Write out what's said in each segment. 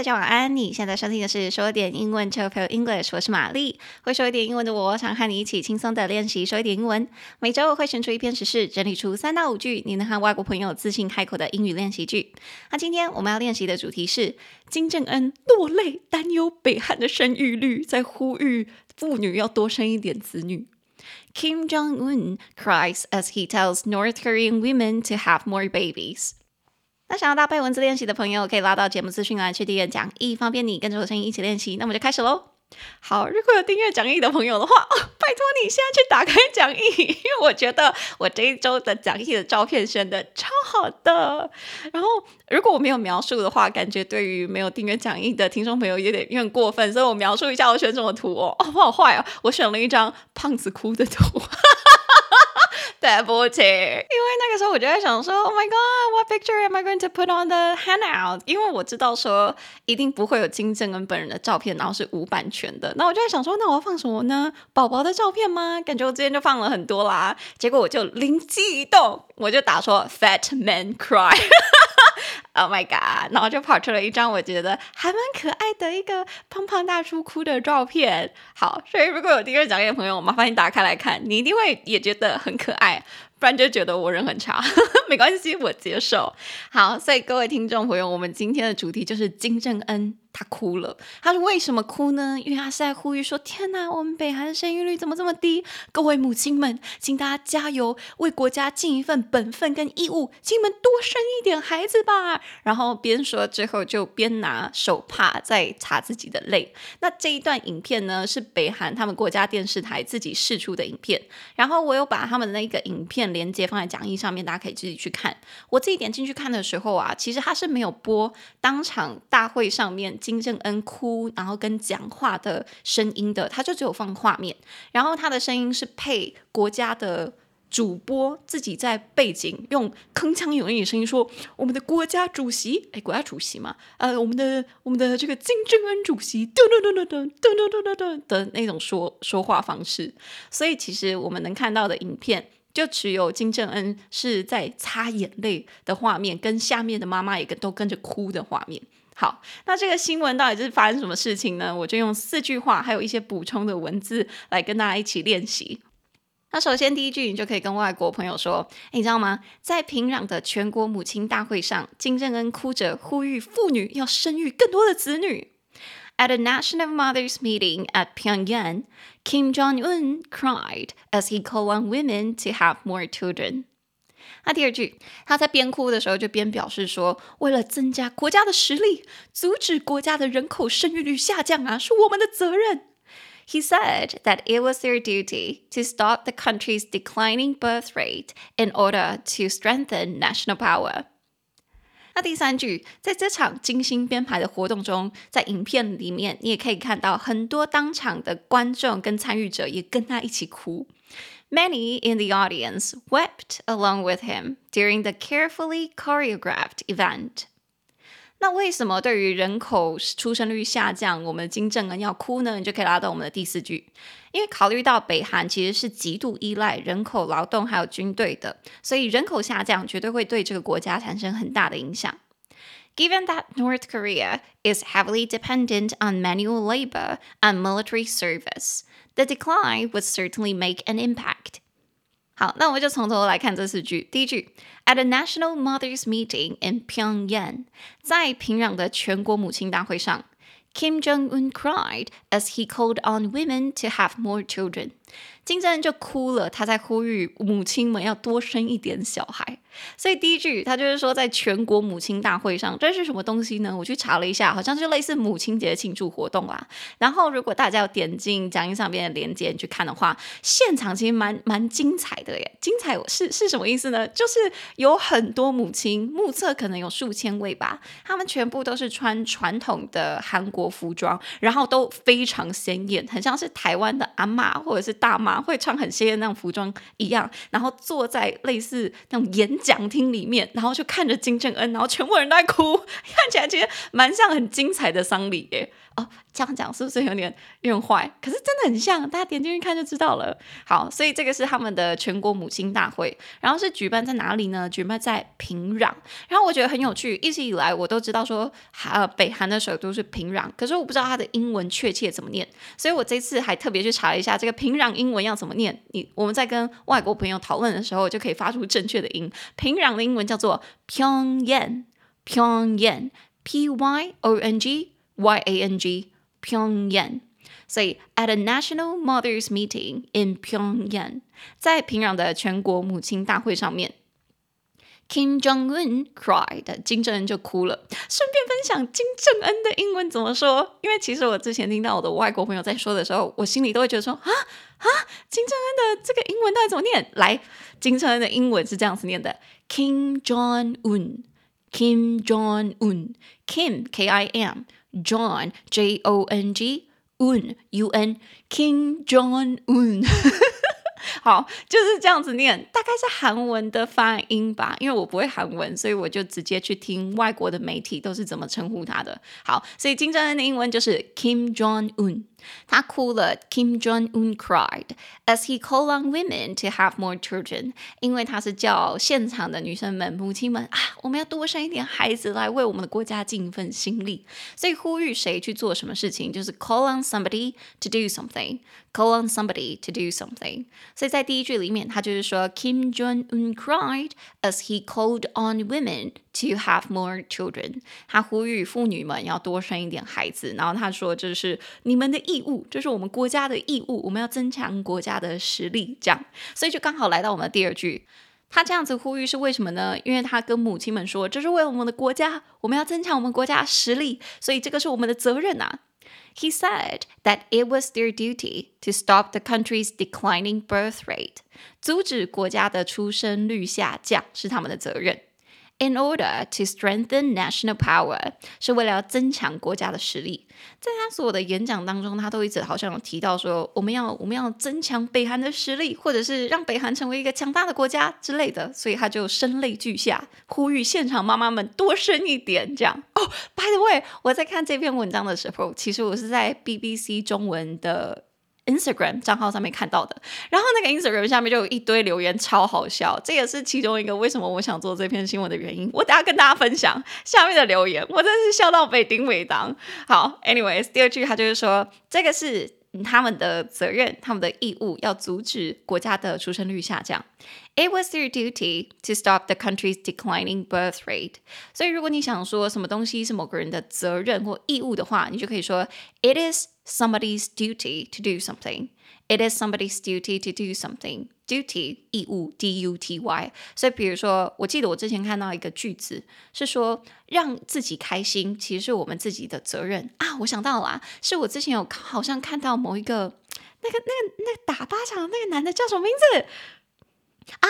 大家晚安。你现在收听的是说点英文 c h o p i l English，我是玛丽。会说一点英文的我，想和你一起轻松的练习说一点英文。每周我会选出一篇时事，整理出三到五句你能和外国朋友自信开口的英语练习句。那今天我们要练习的主题是金正恩落泪，担忧北韩的生育率，在呼吁妇女要多生一点子女。Kim Jong Un cries as he tells North Korean women to have more babies. 那想要搭配文字练习的朋友，可以拉到节目资讯栏去订阅讲义，方便你跟着我声音一起练习。那我们就开始喽。好，如果有订阅讲义的朋友的话，拜托你现在去打开讲义，因为我觉得我这一周的讲义的照片选的超好的。然后，如果我没有描述的话，感觉对于没有订阅讲义的听众朋友有点有点过分，所以我描述一下我选什么图哦。哦，我好坏哦，我选了一张胖子哭的图。对不起，因为那个时候我就在想说，Oh my God，what picture am I going to put on the handout？因为我知道说一定不会有金正恩本人的照片，然后是无版权的。那我就在想说，那我要放什么呢？宝宝的照片吗？感觉我之前就放了很多啦。结果我就灵机一动，我就打说 Fat man cry。Oh my god！然后就跑出了一张我觉得还蛮可爱的一个胖胖大叔哭的照片。好，所以如果有第二讲义的朋友，麻烦你打开来看，你一定会也觉得很可爱。不然就觉得我人很差，没关系，我接受。好，所以各位听众朋友，我们今天的主题就是金正恩。他哭了，他说为什么哭呢？因为他是在呼吁说：“天哪，我们北韩的生育率怎么这么低？各位母亲们，请大家加油，为国家尽一份本分跟义务，请你们多生一点孩子吧。”然后边说之后就边拿手帕在擦自己的泪。那这一段影片呢，是北韩他们国家电视台自己试出的影片。然后我有把他们的那个影片连接放在讲义上面，大家可以自己去看。我自己点进去看的时候啊，其实他是没有播当场大会上面。金正恩哭，然后跟讲话的声音的，他就只有放画面，然后他的声音是配国家的主播自己在背景用铿锵有力的声音说：“我们的国家主席，哎，国家主席嘛，呃，我们的我们的这个金正恩主席，噔噔噔噔噔噔噔噔噔的那种说说话方式。”所以其实我们能看到的影片，就只有金正恩是在擦眼泪的画面，跟下面的妈妈也跟都跟着哭的画面。好，那这个新闻到底是发生什么事情呢？我就用四句话，还有一些补充的文字来跟大家一起练习。那首先第一句，你就可以跟外国朋友说：“你知道吗？在平壤的全国母亲大会上，金正恩哭着呼吁妇女要生育更多的子女。” At a national mothers meeting at Pyongyang, Kim Jong-un cried as he called on women to have more children. 那第二句，他在边哭的时候就边表示说，为了增加国家的实力，阻止国家的人口生育率下降啊，是我们的责任。He said that it was their duty to stop the country's declining birth rate in order to strengthen national power。那第三句，在这场精心编排的活动中，在影片里面，你也可以看到很多当场的观众跟参与者也跟他一起哭。 Many in the audience wept along with him during the carefully choreographed event. 那为什么对于人口出生率下降，我们金正恩要哭呢？你就可以拉到我们的第四句，因为考虑到北韩其实是极度依赖人口劳动还有军队的，所以人口下降绝对会对这个国家产生很大的影响。Given that North Korea is heavily dependent on manual labor and military service. The decline would certainly make an impact. 好，那我们就从头来看这四句。第一句，At a national mothers meeting in Pyongyang，在平壤的全国母亲大会上，Kim Jong-un cried as he called on women to have more children。 金正恩就哭了，他在呼吁母亲们要多生一点小孩。所以第一句，他就是说，在全国母亲大会上，这是什么东西呢？我去查了一下，好像就类似母亲节庆祝活动啦。然后，如果大家有点进讲义上边的链接去看的话，现场其实蛮蛮精彩的耶。精彩是是什么意思呢？就是有很多母亲，目测可能有数千位吧，他们全部都是穿传统的韩国服装，然后都非常鲜艳，很像是台湾的阿嬷或者是大妈会穿很鲜艳那种服装一样，然后坐在类似那种演讲厅里面，然后就看着金正恩，然后全部人都在哭，看起来其实蛮像很精彩的丧礼耶。哦，这样讲是不是有点有点坏？可是真的很像，大家点进去看就知道了。好，所以这个是他们的全国母亲大会，然后是举办在哪里呢？举办在平壤。然后我觉得很有趣，一直以来我都知道说，呃，北韩的首都是平壤，可是我不知道它的英文确切怎么念，所以我这次还特别去查了一下这个平壤英文要怎么念。你我们在跟外国朋友讨论的时候，就可以发出正确的音。平壤的英文叫做 Pyongyang，Pyongyang，P Y O N G。Y A N G Pyongyang，所以 at a national mothers meeting in Pyongyang，在平壤的全国母亲大会上面，Kim Jong Un cried，金正恩就哭了。顺便分享金正恩的英文怎么说，因为其实我之前听到我的外国朋友在说的时候，我心里都会觉得说啊啊，金正恩的这个英文到底怎么念？来，金正恩的英文是这样子念的：Kim Jong Un，Kim Jong Un，Kim K I M。John J O N G Un U N King Jong Un，好，就是这样子念，大概是韩文的发音吧。因为我不会韩文，所以我就直接去听外国的媒体都是怎么称呼他的。好，所以金正恩的英文就是 Kim Jong Un。他哭了，Kim Jong Un cried as he called on women to have more children。因为他是叫现场的女生们、母亲们啊，我们要多生一点孩子来为我们的国家尽一份心力。所以呼吁谁去做什么事情，就是 call on somebody to do something。call on somebody to do something。所以在第一句里面，他就是说，Kim Jong Un cried as he called on women to have more children。他呼吁妇女们要多生一点孩子。然后他说，这是你们的 义务，这是我们国家的义务，我们要增强国家的实力。这样，所以就刚好来到我们的第二句，他这样子呼吁是为什么呢？因为他跟母亲们说，这是为了我们的国家，我们要增强我们国家实力，所以这个是我们的责任啊。He said that it was their duty to stop the country's declining birth rate，阻止国家的出生率下降是他们的责任。In order to strengthen national power，是为了要增强国家的实力。在他所有的演讲当中，他都一直好像有提到说，我们要我们要增强北韩的实力，或者是让北韩成为一个强大的国家之类的。所以他就声泪俱下，呼吁现场妈妈们多生一点。这样哦，By the way，我在看这篇文章的时候，其实我是在 BBC 中文的。Instagram 账号上面看到的，然后那个 Instagram 下面就有一堆留言，超好笑。这也是其中一个为什么我想做这篇新闻的原因。我等下跟大家分享下面的留言，我真是笑到北顶尾当。好，anyways，第二句他就是说，这个是他们的责任，他们的义务，要阻止国家的出生率下降。It was their duty to stop the country's declining birth rate。所以如果你想说什么东西是某个人的责任或义务的话，你就可以说 It is somebody's duty to do something. It is somebody's duty to do something. Duty 义务 D U T Y。所以比如说，我记得我之前看到一个句子是说，让自己开心其实是我们自己的责任啊。我想到了啊，是我之前有好像看到某一个那个那个那个打巴掌的那个男的叫什么名字？ 啊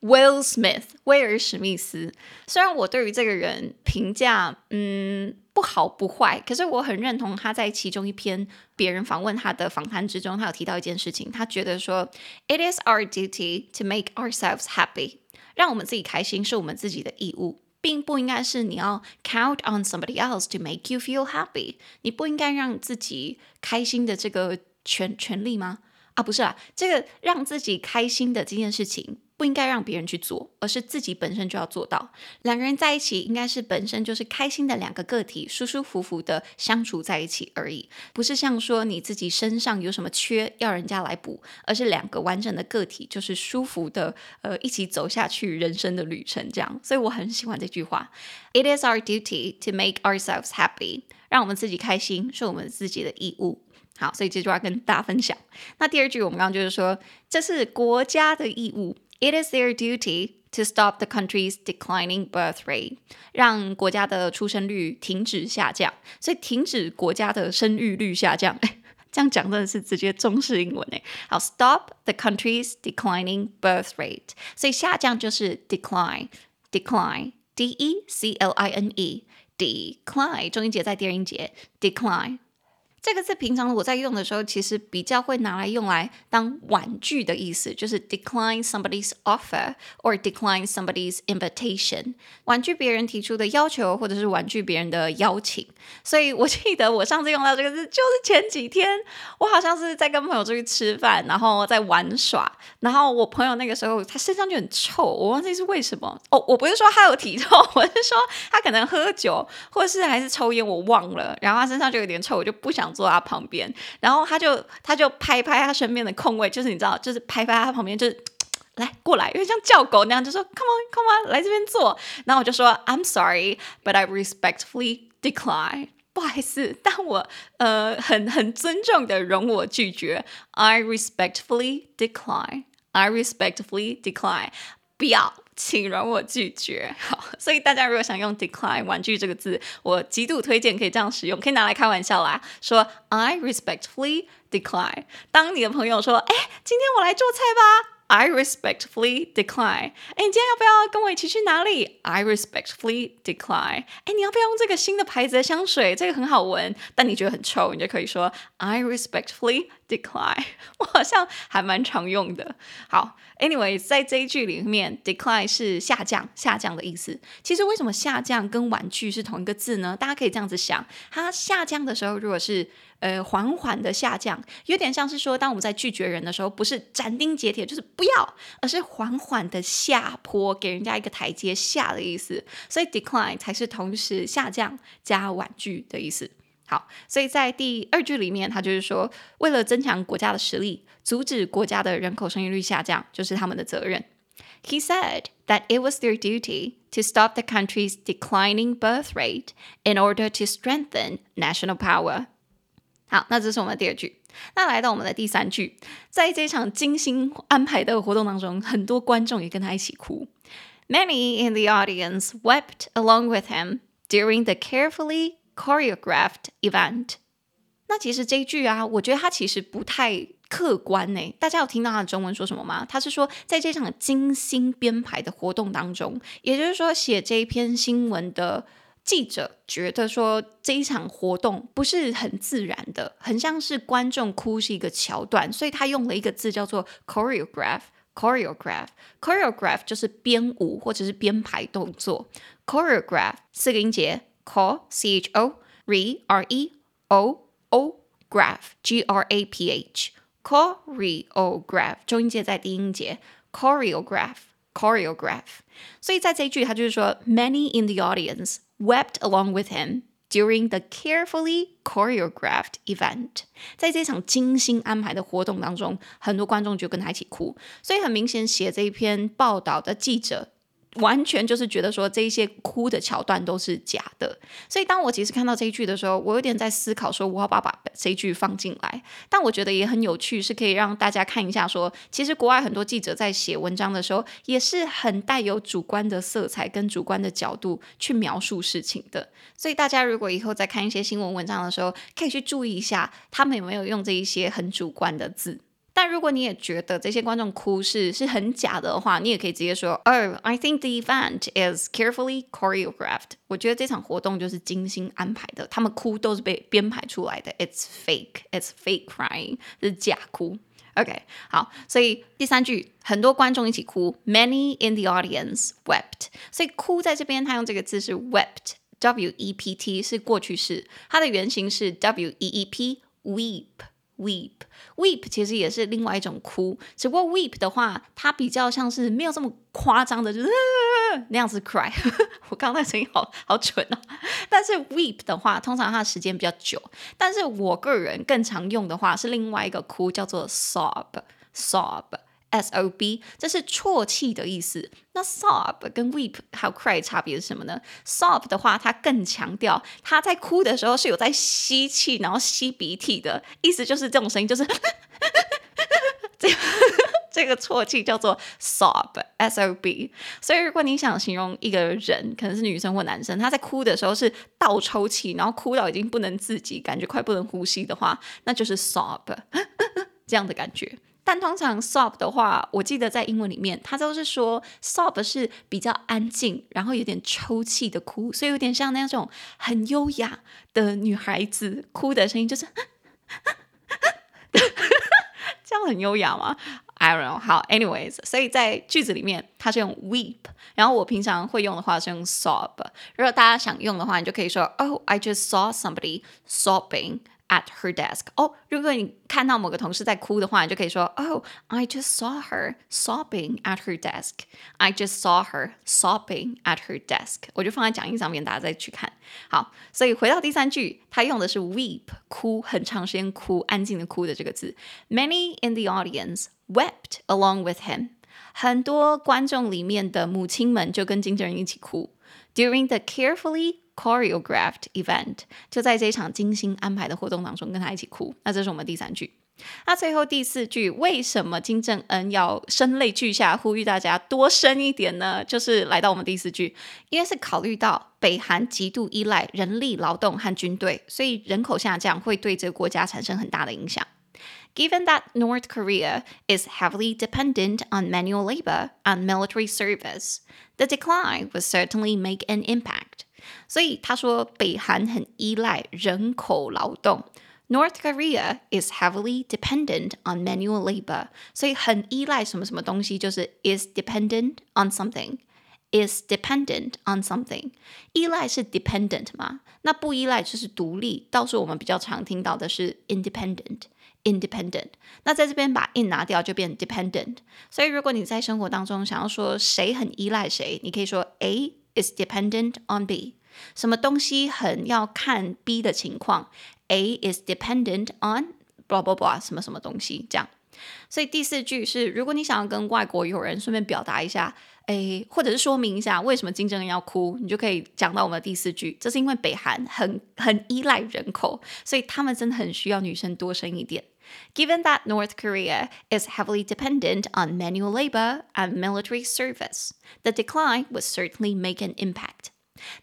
，Will Smith，威尔史密斯。虽然我对于这个人评价，嗯，不好不坏，可是我很认同他在其中一篇别人访问他的访谈之中，他有提到一件事情，他觉得说，It is our duty to make ourselves happy，让我们自己开心是我们自己的义务，并不应该是你要 count on somebody else to make you feel happy，你不应该让自己开心的这个权权利吗？啊，不是啊，这个让自己开心的这件事情不应该让别人去做，而是自己本身就要做到。两个人在一起，应该是本身就是开心的两个个体，舒舒服服的相处在一起而已，不是像说你自己身上有什么缺要人家来补，而是两个完整的个体，就是舒服的，呃，一起走下去人生的旅程这样。所以我很喜欢这句话：It is our duty to make ourselves happy，让我们自己开心是我们自己的义务。好，所以这句话跟大家分享。那第二句，我们刚刚就是说，这是国家的义务。It is their duty to stop the country's declining birth rate，让国家的出生率停止下降。所以停止国家的生育率下降，哎，这样讲真的是直接中式英文哎。好，stop the country's declining birth rate，所以下降就是 decline，decline，d e c l i n e，decline，中音节在第二音节，decline。 这个字平常我在用的时候，其实比较会拿来用来当婉拒的意思，就是 decline somebody's offer or decline somebody's invitation，婉拒别人提出的要求，或者是婉拒别人的邀请。所以我记得我上次用到这个字，就是前几天我好像是在跟朋友出去吃饭，然后在玩耍，然后我朋友那个时候他身上就很臭，我忘记是为什么。哦，我不是说他有体臭，我是说他可能喝酒，或者是还是抽烟，我忘了。然后他身上就有点臭，我就不想。坐他旁边，然后他就他就拍拍他身边的空位，就是你知道，就是拍拍他旁边，就是来过来，因为像叫狗那样，就说 Come on, come on，来这边坐。然后我就说 I'm sorry, but I respectfully decline。不好意思，但我呃很很尊重的容我拒绝。I respectfully decline. I respectfully decline。不要。请容我拒绝。好，所以大家如果想用 decline 婉拒这个字，我极度推荐可以这样使用，可以拿来开玩笑啦。说 I respectfully decline。当你的朋友说，哎，今天我来做菜吧。I respectfully decline。哎，你今天要不要跟我一起去哪里？I respectfully decline。哎，你要不要用这个新的牌子的香水？这个很好闻，但你觉得很臭，你就可以说 I respectfully decline。我好像还蛮常用的。好，anyways，在这一句里面，decline 是下降、下降的意思。其实为什么下降跟婉拒是同一个字呢？大家可以这样子想，它下降的时候，如果是呃，缓缓的下降，有点像是说，当我们在拒绝人的时候，不是斩钉截铁，就是不要，而是缓缓的下坡，给人家一个台阶下的意思。所以 decline 才是同时下降加婉拒的意思。好，所以在第二句里面，他就是说，为了增强国家的实力，阻止国家的人口生育率下降，就是他们的责任。He said that it was their duty to stop the country's declining birth rate in order to strengthen national power. 好，那这是我们的第二句。那来到我们的第三句，在这场精心安排的活动当中，很多观众也跟他一起哭。Many in the audience wept along with him during the carefully choreographed event。那其实这一句啊，我觉得它其实不太客观呢。大家有听到他的中文说什么吗？他是说，在这场精心编排的活动当中，也就是说，写这一篇新闻的。记者觉得说，这一场活动不是很自然的，很像是观众哭是一个桥段，所以他用了一个字叫做 choreograph。choreograph，choreograph 就是编舞或者是编排动作。choreograph 四个音节 ，cho c h o re r e o o graph g r a p h choreograph 中音节在低音节 choreograph choreograph。所以在这一句，他就是说，many in the audience。Wept along with him during the carefully choreographed event。在这场精心安排的活动当中，很多观众就跟他一起哭。所以很明显，写这一篇报道的记者。 完全就是觉得说，这一些哭的桥段都是假的，所以当我其实看到这一句的时候，我有点在思考说，我要不要把这一句放进来？但我觉得也很有趣，是可以让大家看一下说，其实国外很多记者在写文章的时候，也是很带有主观的色彩跟主观的角度去描述事情的。所以大家如果以后在看一些新闻文章的时候，可以去注意一下，他们有没有用这一些很主观的字。但如果你也觉得这些观众哭是是很假的话，你也可以直接说，Oh, I think the event is carefully choreographed。我觉得这场活动就是精心安排的，他们哭都是被编排出来的。It's fake, it's fake crying，是假哭。OK，好，所以第三句，很多观众一起哭，Many in the audience wept。所以哭在这边，他用这个字是 wept，W-E-P-T 是过去式，它的原型是 W-E-E-P，weep。Weep, weep 其实也是另外一种哭，只不过 weep 的话，它比较像是没有这么夸张的，就是那样子 cry。我刚才声音好好蠢哦。但是 weep 的话，通常它的时间比较久。但是我个人更常用的话是另外一个哭，叫做 sob，sob。S O B，这是啜泣的意思。那 sob 跟 weep 还有 cry 差别是什么呢？sob 的话，它更强调他在哭的时候是有在吸气，然后吸鼻涕的意思，就是这种声音，就是 这个这个啜泣叫做 sob，S O B。所以如果你想形容一个人，可能是女生或男生，他在哭的时候是倒抽气，然后哭到已经不能自己，感觉快不能呼吸的话，那就是 sob 这样的感觉。但通常 sob 的话，我记得在英文里面，它都是说 sob 是比较安静，然后有点抽泣的哭，所以有点像那种很优雅的女孩子哭的声音，就是 这样很优雅吗？I don't know。好，anyways，所以在句子里面它是用 weep，然后我平常会用的话是用 sob。如果大家想用的话，你就可以说，Oh, I just saw somebody sobbing。At her desk。哦，如果你看到某个同事在哭的话，你就可以说，Oh, I just saw her sobbing at her desk. I just saw her sobbing at her desk。我就放在讲义上面，大家再去看。好，所以回到第三句，他用的是 weep，哭，很长时间哭，安静的哭的这个字。Many in the audience wept along with him。很多观众里面的母亲们就跟金正恩一起哭。During the carefully choreographed event，就在这一场精心安排的活动当中，跟他一起哭。那这是我们第三句。那最后第四句，为什么金正恩要声泪俱下呼吁大家多生一点呢？就是来到我们第四句，因为是考虑到北韩极度依赖人力劳动和军队，所以人口下降会对这个国家产生很大的影响。Given that North Korea is heavily dependent on manual labor and military service, the decline would certainly make an impact. 所以他说，北韩很依赖人口劳动。North Korea is heavily dependent on manual labor，所以很依赖什么什么东西，就是 is dependent on something。is dependent on something。依赖是 dependent 嘛？那不依赖就是独立。倒是我们比较常听到的是 independent。independent。那在这边把 in 拿掉就变 dependent。所以如果你在生活当中想要说谁很依赖谁，你可以说 A is dependent on B。什么东西很要看 B 的情况，A is dependent on blah blah blah 什么什么东西这样。所以第四句是，如果你想要跟外国友人顺便表达一下，诶，或者是说明一下为什么金正恩要哭，你就可以讲到我们的第四句，这是因为北韩很很依赖人口，所以他们真的很需要女生多生一点。Given that North Korea is heavily dependent on manual labor and military service, the decline would certainly make an impact.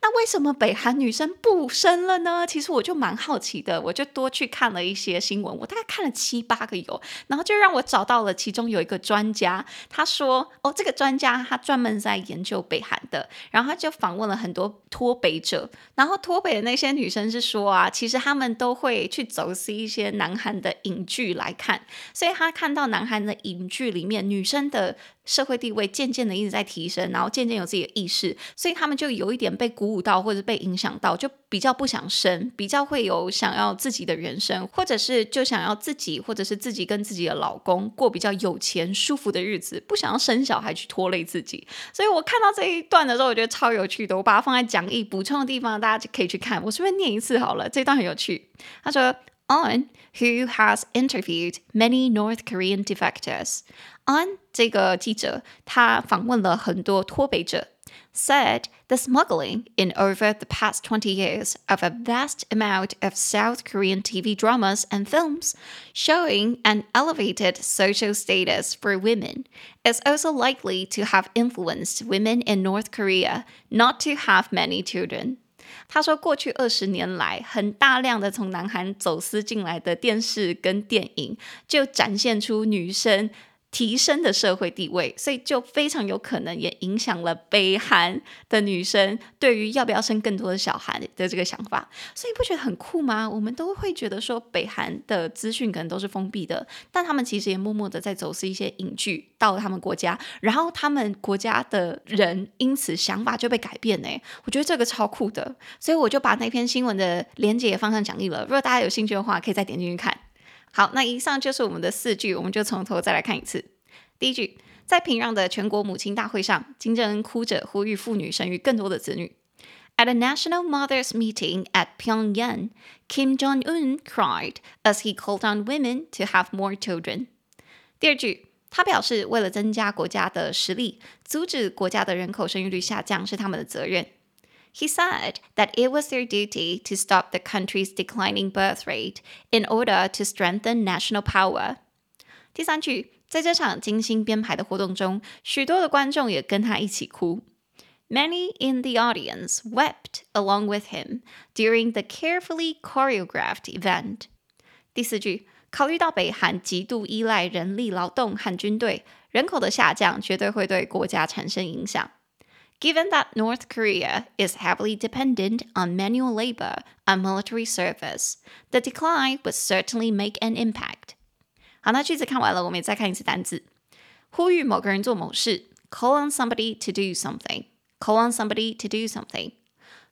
那为什么北韩女生不生了呢？其实我就蛮好奇的，我就多去看了一些新闻，我大概看了七八个有，然后就让我找到了其中有一个专家，他说，哦，这个专家他专门在研究北韩的，然后他就访问了很多脱北者，然后脱北的那些女生是说啊，其实他们都会去走私一些南韩的影剧来看，所以他看到南韩的影剧里面女生的。社会地位渐渐的一直在提升，然后渐渐有自己的意识，所以他们就有一点被鼓舞到，或者被影响到，就比较不想生，比较会有想要自己的人生，或者是就想要自己，或者是自己跟自己的老公过比较有钱、舒服的日子，不想要生小孩去拖累自己。所以我看到这一段的时候，我觉得超有趣的，我把它放在讲义补充的地方，大家就可以去看。我顺便念一次好了，这段很有趣。他说。On, who has interviewed many North Korean defectors. On 这个记者，他访问了很多脱北者，said the smuggling in over the past 20 years of a vast amount of South Korean TV dramas and films showing an elevated social status for women is also likely to have influenced women in North Korea not to have many children. 他说，过去二十年来，很大量的从南韩走私进来的电视跟电影，就展现出女生。 提升的社会地位，所以就非常有可能也影响了北韩的女生对于要不要生更多的小孩的这个想法。所以不觉得很酷吗？我们都会觉得说北韩的资讯可能都是封闭的，但他们其实也默默的在走私一些影剧到他们国家，然后他们国家的人因此想法就被改变呢。我觉得这个超酷的，所以我就把那篇新闻的连接也放上讲义了。如果大家有兴趣的话，可以再点进去看。好，那以上就是我们的四句，我们就从头再来看一次。第一句，在平壤的全国母亲大会上，金正恩哭着呼吁妇女生育更多的子女。At a national mothers meeting at Pyongyang, Kim Jong-un cried as he called on women to have more children. 第二句，他表示，为了增加国家的实力，阻止国家的人口生育率下降是他们的责任。He said that it was their duty to stop the country's declining birth rate in order to strengthen national power. 第三句，在这场精心编排的活动中，许多的观众也跟他一起哭。Many in the audience wept along with him during the carefully choreographed event. 第四句，考虑到北韩极度依赖人力劳动和军队，人口的下降绝对会对国家产生影响。 Given that North Korea is heavily dependent on manual labor and military service, the decline would certainly make an impact. 好，那句子看完了，我们也再看一次单字。呼吁某个人做某事，call on somebody to do something。call on somebody to do something。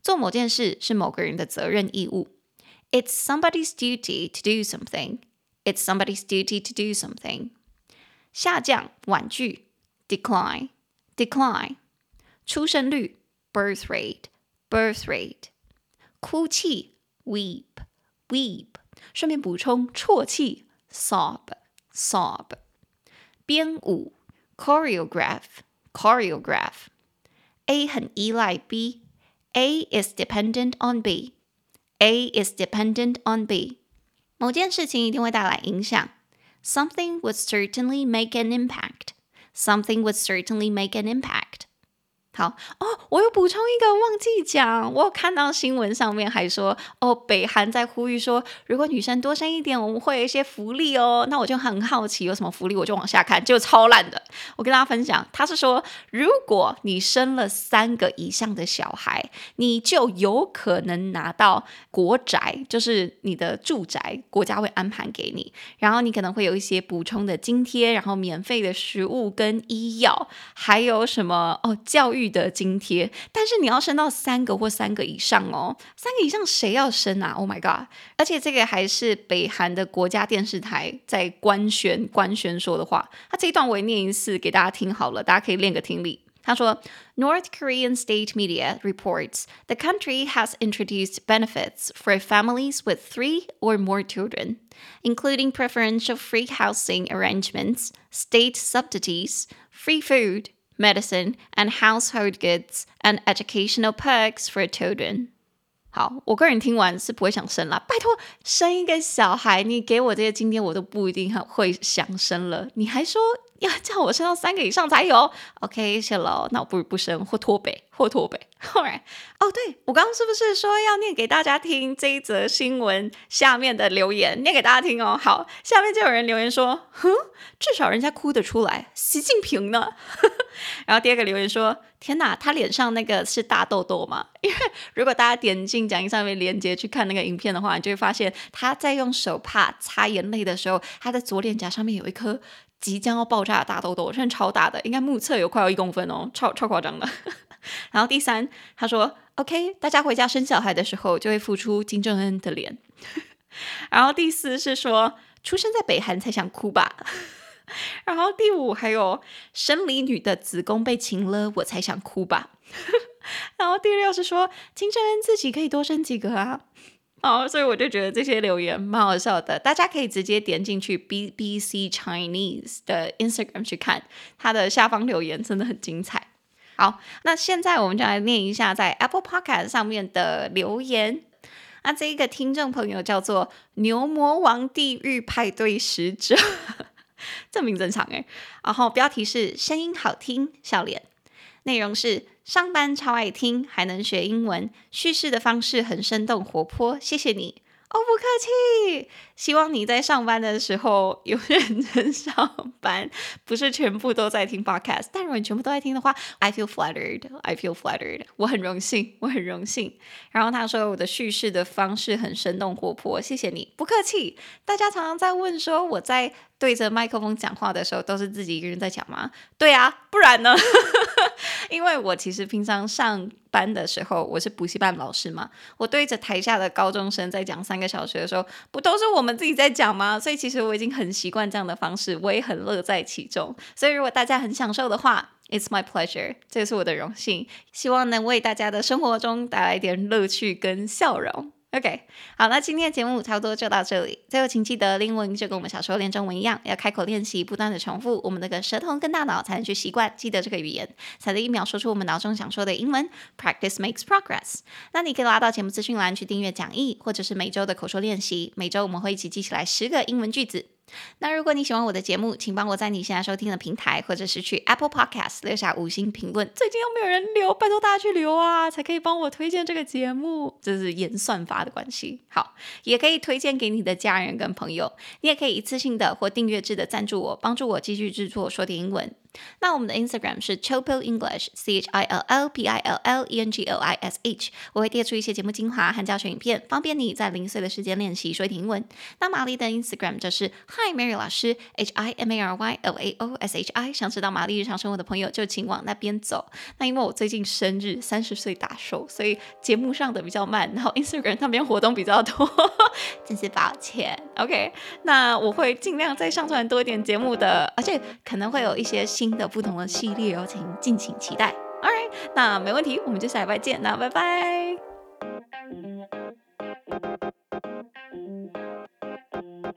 做某件事是某个人的责任义务。It's somebody's duty to do something. It's somebody's duty to do something. 下降，婉拒，decline。 decline。出生率，birth rate。birth rate。哭泣，weep。weep。顺便补充，啜泣，sob。sob。编舞，choreograph，choreograph。A 很依赖 B，A is dependent on B。A is dependent on B。某件事情一定会带来影响。Something would certainly make an impact. Something would certainly make an impact. 好哦，我又补充一个忘记讲，我有看到新闻上面还说，哦，北韩在呼吁说，如果女生多生一点，我们会有一些福利哦。那我就很好奇，有什么福利？我就往下看，就超烂的。我跟大家分享，他是说，如果你生了三个以上的小孩，你就有可能拿到国宅，就是你的住宅，国家会安排给你，然后你可能会有一些补充的津贴，然后免费的食物跟医药，还有什么哦，教育。的津贴，但是你要生到三个或三个以上哦，三个以上谁要生啊？Oh my god！而且这个还是北韩的国家电视台在官宣官宣说的话。他这一段我也念一次给大家听好了，大家可以练个听力。他说：North Korean state media reports the country has introduced benefits for families with three or more children, including preferential free housing arrangements, state subsidies, free food. Medicine and household goods and educational perks for children。好，我个人听完是不会想生啦。拜托，生一个小孩，你给我这些津贴，我都不一定会想生了。你还说？ 要 叫我生到三个以上才有，OK，谢喽。那我不如不生，或脱北，或脱北。后来哦，对，我刚刚是不是说要念给大家听这一则新闻下面的留言？念给大家听哦。好，下面就有人留言说，哼，至少人家哭得出来。习近平呢？然后第二个留言说，天哪，他脸上那个是大痘痘吗？因为如果大家点进讲义上面链接去看那个影片的话，你就会发现他在用手帕擦眼泪的时候，他的左脸颊上面有一颗。即将要爆炸的大痘痘，真的超大的，应该目测有快要一公分哦，超超夸张的。然后第三，他说：“OK，大家回家生小孩的时候，就会付出金正恩的脸。”然后第四是说，出生在北韩才想哭吧。然后第五还有生理女的子宫被擒了，我才想哭吧。然后第六是说，金正恩自己可以多生几个啊。好，所以我就觉得这些留言蛮好笑的，大家可以直接点进去 BBC Chinese 的 Instagram 去看，它的下方留言真的很精彩。好，那现在我们就来念一下在 Apple Podcast 上面的留言。那这一个听众朋友叫做牛魔王地狱派对使者，这名正常诶。然后标题是声音好听，笑脸。内容是上班超爱听，还能学英文，叙事的方式很生动活泼，谢谢你。哦，不客气。希望你在上班的时候有认真上班，不是全部都在听 podcast。但如果你全部都在听的话，I feel flattered. I feel flattered. 我很荣幸，我很荣幸。然后他说我的叙事的方式很生动活泼，谢谢你，不客气。大家常常在问说我在对着麦克风讲话的时候都是自己一个人在讲吗？对啊，不然呢？因为我其实平常上班的时候，我是补习班老师嘛，我对着台下的高中生在讲三个小时的时候，不都是我们自己在讲吗？所以其实我已经很习惯这样的方式，我也很乐在其中。所以如果大家很享受的话，It's my pleasure，这是我的荣幸，希望能为大家的生活中带来一点乐趣跟笑容。OK，好，那今天的节目差不多就到这里。最后，请记得，英文就跟我们小时候练中文一样，要开口练习，不断的重复，我们那个舌头跟大脑才能去习惯记得这个语言，才能一秒说出我们脑中想说的英文。Practice makes progress。那你可以拉到节目资讯栏去订阅讲义，或者是每周的口说练习。每周我们会一起记起来十个英文句子。那如果你喜欢我的节目，请帮我在你现在收听的平台，或者是去 Apple Podcast 留下五星评论。最近又没有人留，拜托大家去留啊，才可以帮我推荐这个节目。这是演算法的关系。好，也可以推荐给你的家人跟朋友。你也可以一次性的或订阅制的赞助我，帮助我继续制作说点英文。那我们的 Instagram 是 Chillpill English，C H I L L P I L L E N G L I S H，我会贴出一些节目精华和教学影片，方便你在零碎的时间练习说一点英文。那玛丽的 Instagram 就是 Hi Mary 老师，H I M A R Y L A O S H I。想知道玛丽日常生活的朋友，就请往那边走。那因为我最近生日，三十岁大寿，所以节目上的比较慢，然后 Instagram 那边活动比较多，真是抱歉。OK，那我会尽量再上传多一点节目的，而且可能会有一些新的不同的系列哦请敬请期待。All right 那没问题我们就下礼拜见那拜拜。